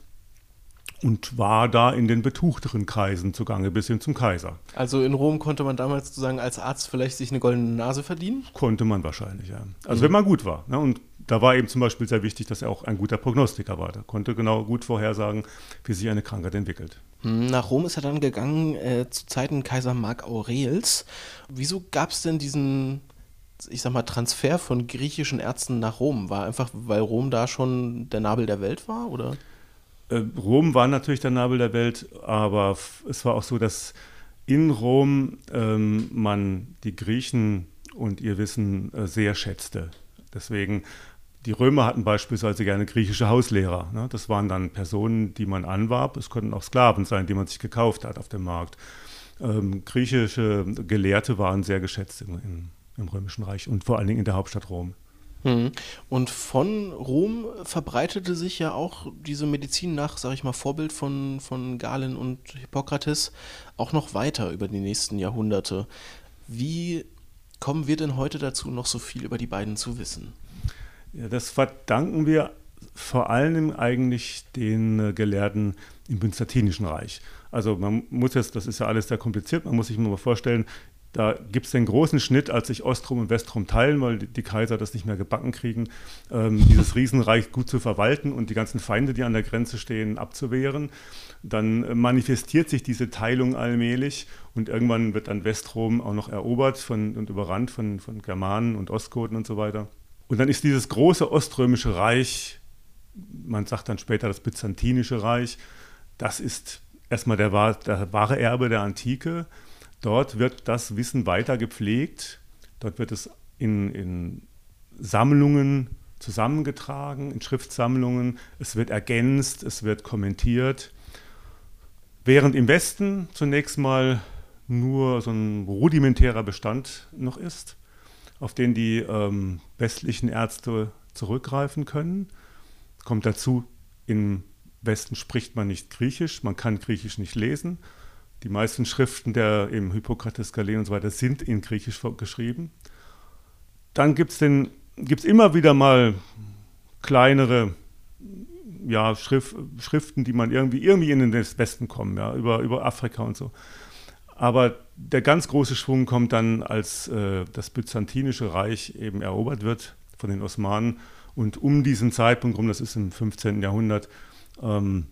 und war da in den betuchteren Kreisen zugange, bis hin zum Kaiser. Also in Rom konnte man damals sozusagen als Arzt vielleicht sich eine goldene Nase verdienen? Konnte man wahrscheinlich, ja. Also mhm. wenn man gut war. Ne? Und da war eben zum Beispiel sehr wichtig, dass er auch ein guter Prognostiker war. Der konnte genau gut vorhersagen, wie sich eine Krankheit entwickelt. Hm, nach Rom ist er dann gegangen äh, zu Zeiten Kaiser Mark Aurels. Wieso gab es denn diesen, ich sag mal, Transfer von griechischen Ärzten nach Rom? War einfach, weil Rom da schon der Nabel der Welt war, oder? Äh, Rom war natürlich der Nabel der Welt, aber es war auch so, dass in Rom ähm, man die Griechen und ihr Wissen äh, sehr schätzte. Deswegen, die Römer hatten beispielsweise gerne griechische Hauslehrer. Ne? Das waren dann Personen, die man anwarb. Es konnten auch Sklaven sein, die man sich gekauft hat auf dem Markt. Ähm, griechische Gelehrte waren sehr geschätzt im, im, im Römischen Reich und vor allen Dingen in der Hauptstadt Rom. Mhm. Und von Rom verbreitete sich ja auch diese Medizin nach, sage ich mal, Vorbild von, von Galen und Hippokrates auch noch weiter über die nächsten Jahrhunderte. Wie kommen wir denn heute dazu, noch so viel über die beiden zu wissen? Ja, das verdanken wir vor allem eigentlich den äh, Gelehrten im Byzantinischen Reich. Also man muss jetzt, das ist ja alles sehr kompliziert, man muss sich mal vorstellen, da gibt es den großen Schnitt, als sich Ostrom und Westrom teilen, weil die, Kaiser das nicht mehr gebacken kriegen, ähm, dieses Riesenreich gut zu verwalten und die ganzen Feinde, die an der Grenze stehen, abzuwehren. Dann äh, manifestiert sich diese Teilung allmählich und irgendwann wird dann Westrom auch noch erobert von, und überrannt von, von Germanen und Ostgoten und so weiter. Und dann ist dieses große oströmische Reich, man sagt dann später das Byzantinische Reich, das ist erstmal der, der wahre Erbe der Antike. Dort wird das Wissen weiter gepflegt, dort wird es in, in Sammlungen zusammengetragen, in Schriftsammlungen, es wird ergänzt, es wird kommentiert. Während im Westen zunächst mal nur so ein rudimentärer Bestand noch ist, auf den die ähm, westlichen Ärzte zurückgreifen können. Kommt dazu, im Westen spricht man nicht Griechisch, man kann Griechisch nicht lesen. Die meisten Schriften der im Hippokrates, Galen und so weiter sind in Griechisch geschrieben. Dann gibt es immer wieder mal kleinere ja, Schrift, Schriften, die man irgendwie, irgendwie in den Westen kommen, ja, über, über Afrika und so. Aber der ganz große Schwung kommt dann, als äh, das Byzantinische Reich eben erobert wird von den Osmanen. Und um diesen Zeitpunkt rum, das ist im 15. Jahrhundert, ähm,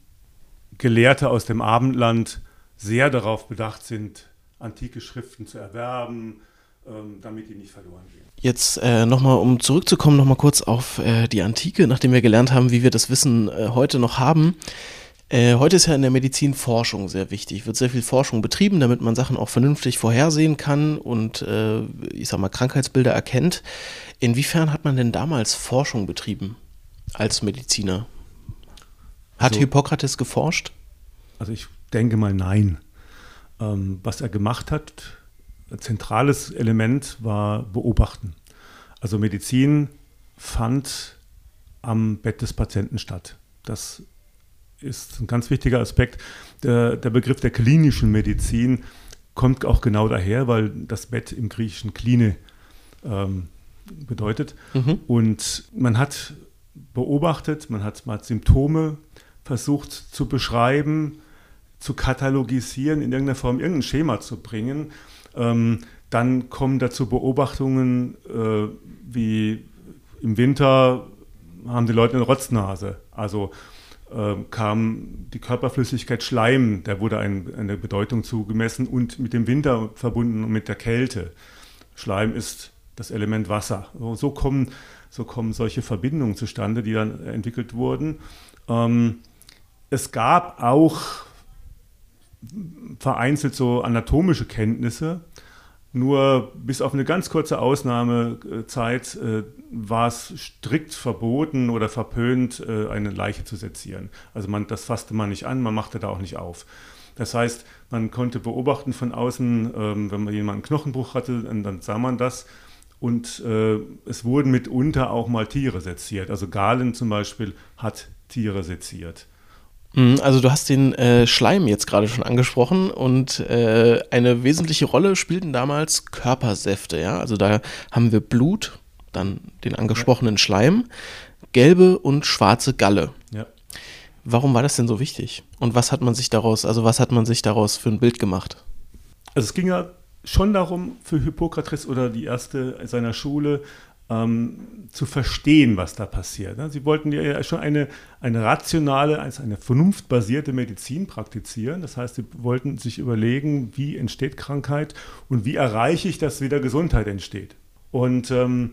Gelehrte aus dem Abendland sehr darauf bedacht sind, antike Schriften zu erwerben, ähm, damit die nicht verloren gehen. Jetzt äh, nochmal, um zurückzukommen, nochmal kurz auf äh, die Antike, nachdem wir gelernt haben, wie wir das Wissen äh, heute noch haben. Äh, heute ist ja in der Medizin Forschung sehr wichtig, wird sehr viel Forschung betrieben, damit man Sachen auch vernünftig vorhersehen kann und äh, ich sag mal Krankheitsbilder erkennt. Inwiefern hat man denn damals Forschung betrieben als Mediziner? Hat also, Hippokrates geforscht? Also ich denke mal nein. Ähm, was er gemacht hat, ein zentrales Element war Beobachten. Also Medizin fand am Bett des Patienten statt. Das ist ein ganz wichtiger Aspekt. Der, der, Begriff der klinischen Medizin kommt auch genau daher, weil das Bett im Griechischen Kline ähm, bedeutet. Mhm. Und man hat beobachtet, man hat mal Symptome versucht zu beschreiben, zu katalogisieren, in irgendeiner Form irgendein Schema zu bringen. Ähm, dann kommen dazu Beobachtungen äh, wie im Winter haben die Leute eine Rotznase. Also kam die Körperflüssigkeit Schleim, der wurde ein, eine Bedeutung zugemessen und mit dem Winter verbunden und mit der Kälte. Schleim ist das Element Wasser. So kommen, so kommen solche Verbindungen zustande, die dann entwickelt wurden. Ähm, es gab auch vereinzelt so anatomische Kenntnisse. Nur bis auf eine ganz kurze Ausnahmezeit äh, war es strikt verboten oder verpönt, äh, eine Leiche zu sezieren. Also man, das fasste man nicht an, man machte da auch nicht auf. Das heißt, man konnte beobachten von außen, ähm, wenn man jemanden Knochenbruch hatte, dann, dann sah man das. Und äh, es wurden mitunter auch mal Tiere seziert. Also Galen zum Beispiel hat Tiere seziert. Mhm, also du hast den äh, Schleim jetzt gerade schon angesprochen und äh, eine wesentliche Rolle spielten damals Körpersäfte, ja. Also da haben wir Blut, dann den angesprochenen Schleim, gelbe und schwarze Galle. Ja. Warum war das denn so wichtig? Und was hat man sich daraus, also was hat man sich daraus für ein Bild gemacht? Also es ging ja schon darum, für Hippokrates oder die erste seiner Schule ähm, zu verstehen, was da passiert. Ne? Sie wollten ja schon eine, eine rationale, also eine vernunftbasierte Medizin praktizieren. Das heißt, sie wollten sich überlegen, wie entsteht Krankheit und wie erreiche ich, dass wieder Gesundheit entsteht. Und ähm,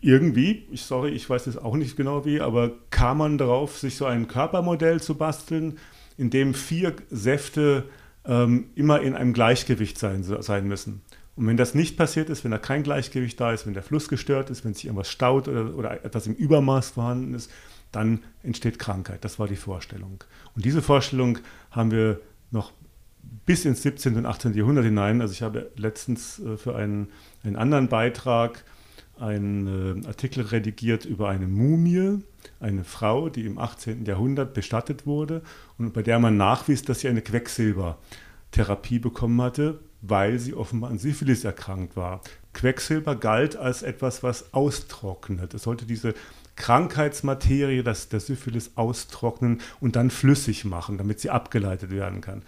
irgendwie, ich sorry, ich weiß jetzt auch nicht genau wie, aber kam man darauf, sich so ein Körpermodell zu basteln, in dem vier Säfte ähm, immer in einem Gleichgewicht sein, sein müssen. Und wenn das nicht passiert ist, wenn da kein Gleichgewicht da ist, wenn der Fluss gestört ist, wenn sich irgendwas staut oder, oder etwas im Übermaß vorhanden ist, dann entsteht Krankheit. Das war die Vorstellung. Und diese Vorstellung haben wir noch bis ins 17. und 18. Jahrhundert hinein. Also ich habe letztens äh, für einen, einen anderen Beitrag einen äh, Artikel redigiert über eine Mumie, eine Frau, die im 18. Jahrhundert bestattet wurde und bei der man nachwies, dass sie eine Quecksilbertherapie bekommen hatte, weil sie offenbar an Syphilis erkrankt war. Quecksilber galt als etwas, was austrocknet. Es sollte diese Krankheitsmaterie, das der Syphilis austrocknen und dann flüssig machen, damit sie abgeleitet werden kann.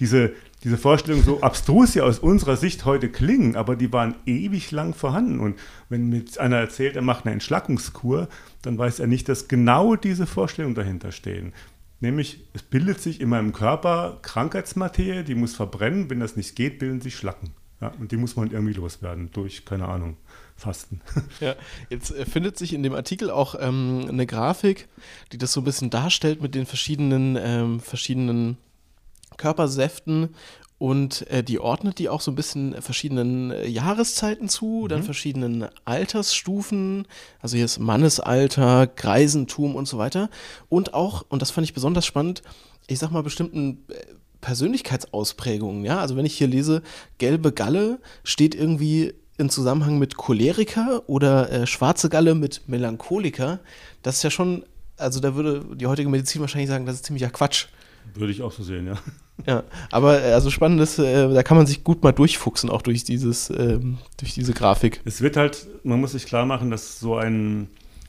Diese, diese Vorstellungen, so abstrus sie aus unserer Sicht heute klingen, aber die waren ewig lang vorhanden. Und wenn mit einer erzählt, er macht eine Entschlackungskur, dann weiß er nicht, dass genau diese Vorstellungen dahinter stehen. Nämlich, es bildet sich in meinem Körper Krankheitsmaterie, die muss verbrennen. Wenn das nicht geht, bilden sich Schlacken. Ja, und die muss man irgendwie loswerden durch, keine Ahnung, Fasten. Ja, jetzt äh, findet sich in dem Artikel auch ähm, eine Grafik, die das so ein bisschen darstellt mit den verschiedenen, ähm, verschiedenen Körpersäften und äh, die ordnet die auch so ein bisschen verschiedenen äh, Jahreszeiten zu, mhm. dann verschiedenen Altersstufen, also hier ist Mannesalter, Greisentum und so weiter. Und auch, und das fand ich besonders spannend, ich sag mal bestimmten äh, Persönlichkeitsausprägungen, ja. Also wenn ich hier lese, gelbe Galle steht irgendwie in Zusammenhang mit Choleriker oder äh, schwarze Galle mit Melancholiker. Das ist ja schon, also da würde die heutige Medizin wahrscheinlich sagen, das ist ziemlicher Quatsch. Würde ich auch so sehen, ja. Ja, aber äh, also spannend ist, äh, da kann man sich gut mal durchfuchsen, auch durch dieses, ähm, durch diese Grafik. Es wird halt, man muss sich klar machen, dass so ein,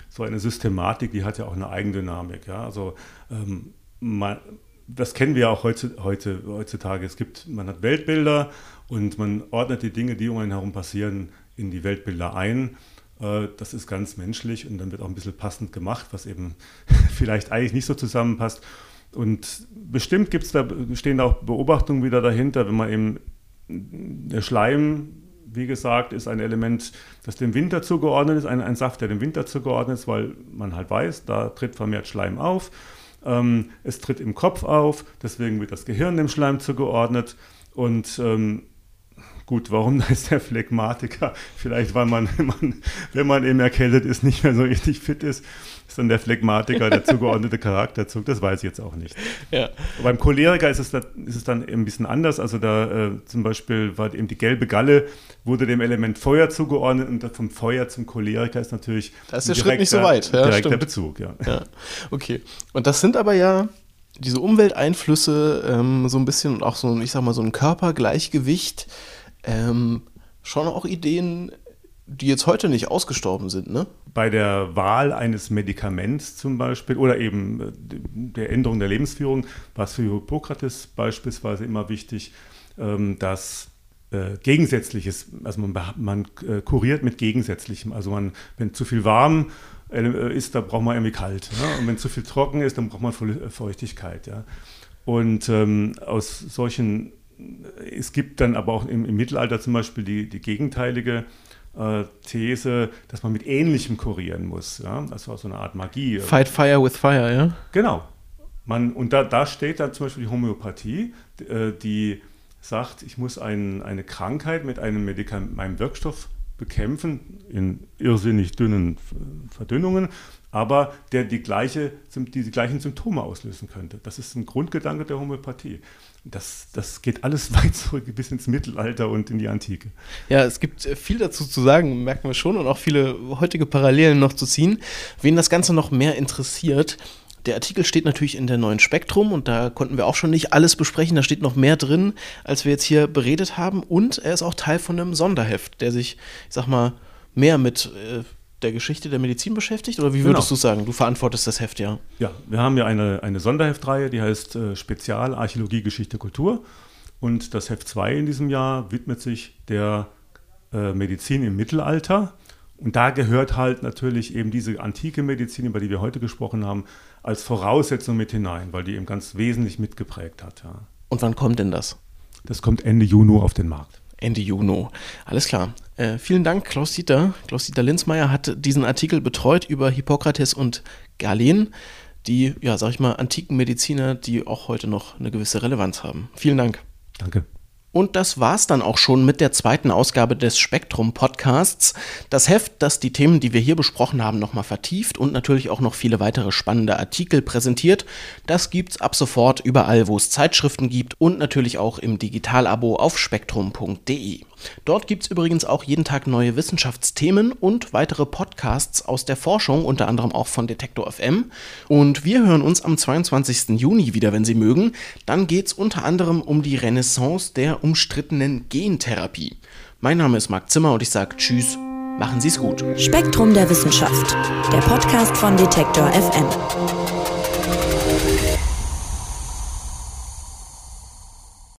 so eine Systematik, die hat ja auch eine Eigendynamik, ja. Also ähm, man, das kennen wir ja auch heute, heute, heutzutage. Es gibt, man hat Weltbilder und man ordnet die Dinge, die um einen herum passieren, in die Weltbilder ein. Äh, das ist ganz menschlich und dann wird auch ein bisschen passend gemacht, was eben vielleicht eigentlich nicht so zusammenpasst. Und bestimmt gibt's da, stehen da auch Beobachtungen wieder dahinter, wenn man eben, der Schleim, wie gesagt, ist ein Element, das dem Winter zugeordnet ist, ein, ein Saft, der dem Winter zugeordnet ist, weil man halt weiß, da tritt vermehrt Schleim auf. Ähm, es tritt im Kopf auf, deswegen wird das Gehirn dem Schleim zugeordnet. Und ähm, Gut, warum ist der Phlegmatiker? Vielleicht, weil man, wenn man, wenn man eben erkältet ist, nicht mehr so richtig fit ist, ist dann der Phlegmatiker der zugeordnete Charakterzug. Das weiß ich jetzt auch nicht. Ja. Beim Choleriker ist es, da, ist es dann ein bisschen anders. Also da äh, zum Beispiel war eben die gelbe Galle, wurde dem Element Feuer zugeordnet und vom Feuer zum Choleriker ist natürlich das ist der Schritt nicht so weit. Ja, direkter Bezug. Ja. ja. Okay. Und das sind aber ja diese Umwelteinflüsse ähm, so ein bisschen und auch so, ich sag mal, so ein Körpergleichgewicht ähm, schon auch Ideen, die jetzt heute nicht ausgestorben sind, ne? Bei der Wahl eines Medikaments zum Beispiel oder eben äh, der Änderung der Lebensführung war es für Hippokrates beispielsweise immer wichtig, ähm, dass äh, Gegensätzliches, also man, man äh, kuriert mit Gegensätzlichem. Also man, wenn zu viel warm ist, dann braucht man irgendwie kalt. Ne? Und wenn zu viel trocken ist, dann braucht man Feuchtigkeit. Ja? Und ähm, aus solchen es gibt dann aber auch im, im Mittelalter zum Beispiel die, die gegenteilige äh, These, dass man mit Ähnlichem kurieren muss. Ja? Das war so eine Art Magie. Fight Fire with Fire, ja? Genau. Man, und da, da steht dann zum Beispiel die Homöopathie, äh, die sagt, ich muss ein, eine Krankheit mit einem, Medikament, meinem Wirkstoff bekämpfen, in irrsinnig dünnen Verdünnungen, aber der die, gleiche, die, die gleichen Symptome auslösen könnte. Das ist ein Grundgedanke der Homöopathie das, das geht alles weit zurück bis ins Mittelalter und in die Antike. Ja, es gibt äh, viel dazu zu sagen, merken wir schon, und auch viele heutige Parallelen noch zu ziehen. Wen das Ganze noch mehr interessiert, Der Artikel steht natürlich in der neuen Spektrum und da konnten wir auch schon nicht alles besprechen. Da steht noch mehr drin, als wir jetzt hier beredet haben. Und er ist auch Teil von einem Sonderheft, der sich, ich sag mal, mehr mit äh, der Geschichte der Medizin beschäftigt? Oder wie würdest genau. du sagen? Du verantwortest das Heft, ja. Ja, wir haben ja eine, eine Sonderheftreihe, die heißt äh, Spezial Archäologie, Geschichte, Kultur. Und das Heft 2 in diesem Jahr widmet sich der äh, Medizin im Mittelalter. Und da gehört halt natürlich eben diese antike Medizin, über die wir heute gesprochen haben, als Voraussetzung mit hinein, weil die eben ganz wesentlich mitgeprägt hat. Ja. Und wann kommt denn das? Das kommt Ende Juni auf den Markt. Ende Juni. Alles klar. Äh, vielen Dank, Klaus-Dieter. Klaus-Dieter Linzmeier hat diesen Artikel betreut über Hippokrates und Galen, die, ja, sag ich mal, antiken Mediziner, die auch heute noch eine gewisse Relevanz haben. Vielen Dank. Danke. Und das war's dann auch schon mit der zweiten Ausgabe des Spektrum Podcasts. Das Heft, das die Themen, die wir hier besprochen haben, nochmal vertieft und natürlich auch noch viele weitere spannende Artikel präsentiert. Das gibt's ab sofort überall, wo es Zeitschriften gibt und natürlich auch im Digitalabo auf spektrum.de. Dort gibt es übrigens auch jeden Tag neue Wissenschaftsthemen und weitere Podcasts aus der Forschung, unter anderem auch von Detektor FM. Und wir hören uns am 22. Juni wieder, wenn Sie mögen. Dann geht es unter anderem um die Renaissance der umstrittenen Gentherapie. Mein Name ist Marc Zimmer und ich sage Tschüss, machen Sie es gut. Spektrum der Wissenschaft, der Podcast von Detektor FM.